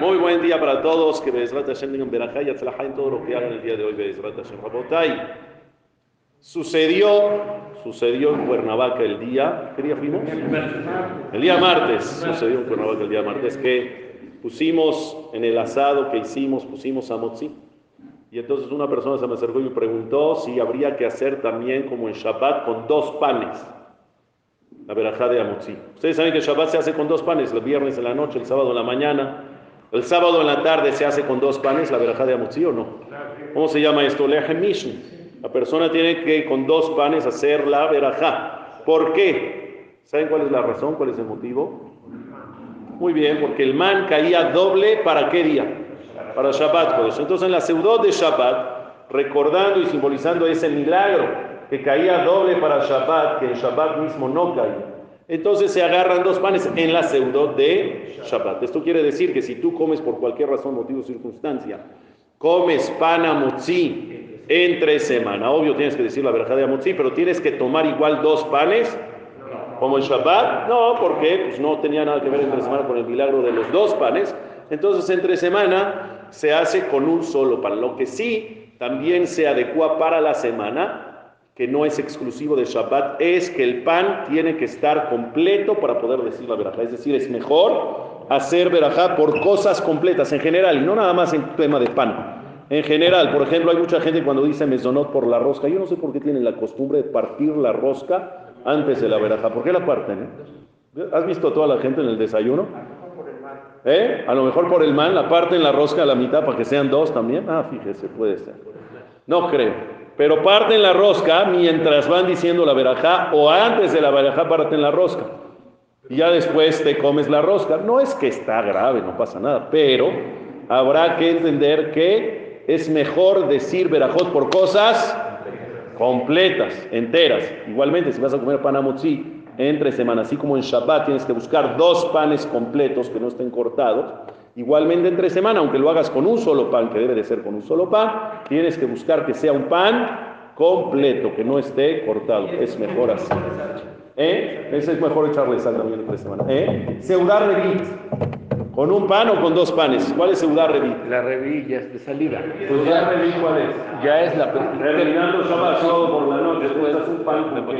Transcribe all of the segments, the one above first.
Muy buen día para todos, que Bezrat Hashem tengan verajá y en todo lo que hagan el día de hoy, Bezrat Hashem Rabotay. Sucedió, sucedió en Cuernavaca el día, ¿qué día fuimos? El día martes, sucedió en Cuernavaca el día martes, que pusimos en el asado que hicimos, pusimos a Motzi. Y entonces una persona se me acercó y me preguntó si habría que hacer también como en Shabbat con dos panes la verajá de Amotzi. Ustedes saben que el Shabbat se hace con dos panes, el viernes en la noche, el sábado en la mañana. El sábado en la tarde se hace con dos panes, la verajá de Amotzi o no. ¿Cómo se llama esto? La persona tiene que con dos panes hacer la verajá. ¿Por qué? ¿Saben cuál es la razón? ¿Cuál es el motivo? Muy bien, porque el man caía doble para qué día? Para Shabbat. Entonces en la seudot de Shabbat, recordando y simbolizando ese milagro que caía doble para Shabbat, que en Shabbat mismo no caía. Entonces se agarran dos panes en la pseudo de Shabbat. Esto quiere decir que si tú comes por cualquier razón, motivo o circunstancia, comes pan amotzi entre semana, obvio tienes que decir la verdad de amotzi, pero tienes que tomar igual dos panes como en Shabbat. No, porque pues, no tenía nada que ver entre semana con el milagro de los dos panes. Entonces entre semana se hace con un solo pan. Lo que sí también se adecua para la semana que no es exclusivo de Shabbat, es que el pan tiene que estar completo para poder decir la verajá. Es decir, es mejor hacer verajá por cosas completas en general, y no nada más en tema de pan. En general, por ejemplo, hay mucha gente cuando dice mesonot por la rosca, yo no sé por qué tienen la costumbre de partir la rosca antes de la verajá. ¿Por qué la parten? Eh? ¿Has visto a toda la gente en el desayuno? ¿Eh? A lo mejor por el man la parten la rosca a la mitad para que sean dos también. Ah, fíjese, puede ser. No creo. Pero parten la rosca mientras van diciendo la verajá o antes de la verajá parten la rosca. Y ya después te comes la rosca. No es que está grave, no pasa nada, pero habrá que entender que es mejor decir verajot por cosas completas, enteras. Igualmente, si vas a comer pan entre semanas, así como en Shabbat tienes que buscar dos panes completos que no estén cortados, Igualmente entre semana, aunque lo hagas con un solo pan, que debe de ser con un solo pan, tienes que buscar que sea un pan completo, que no esté cortado. Es mejor así. ¿Eh? es mejor echarle sal también entre semana. ¿Eh? Seudar revit. ¿Con un pan o con dos panes? ¿Cuál es seudar revit? La revit ya es de salida. Pues ya revit, ¿cuál es? Ya es la... Terminando Shabbat solo por la noche, después es un pan con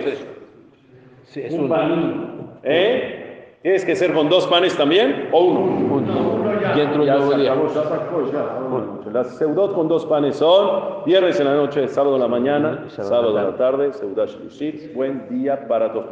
Sí, es un, un pan. ¿Eh? ¿Tienes que ser con dos panes también o uno? Uno. Y entro Ya nuevo se día. acabó, ya sacó, ya. Las seudot con dos panes son viernes en la noche, sábado en la mañana, sábado en la tarde, seudat shlishi. Buen día para todos.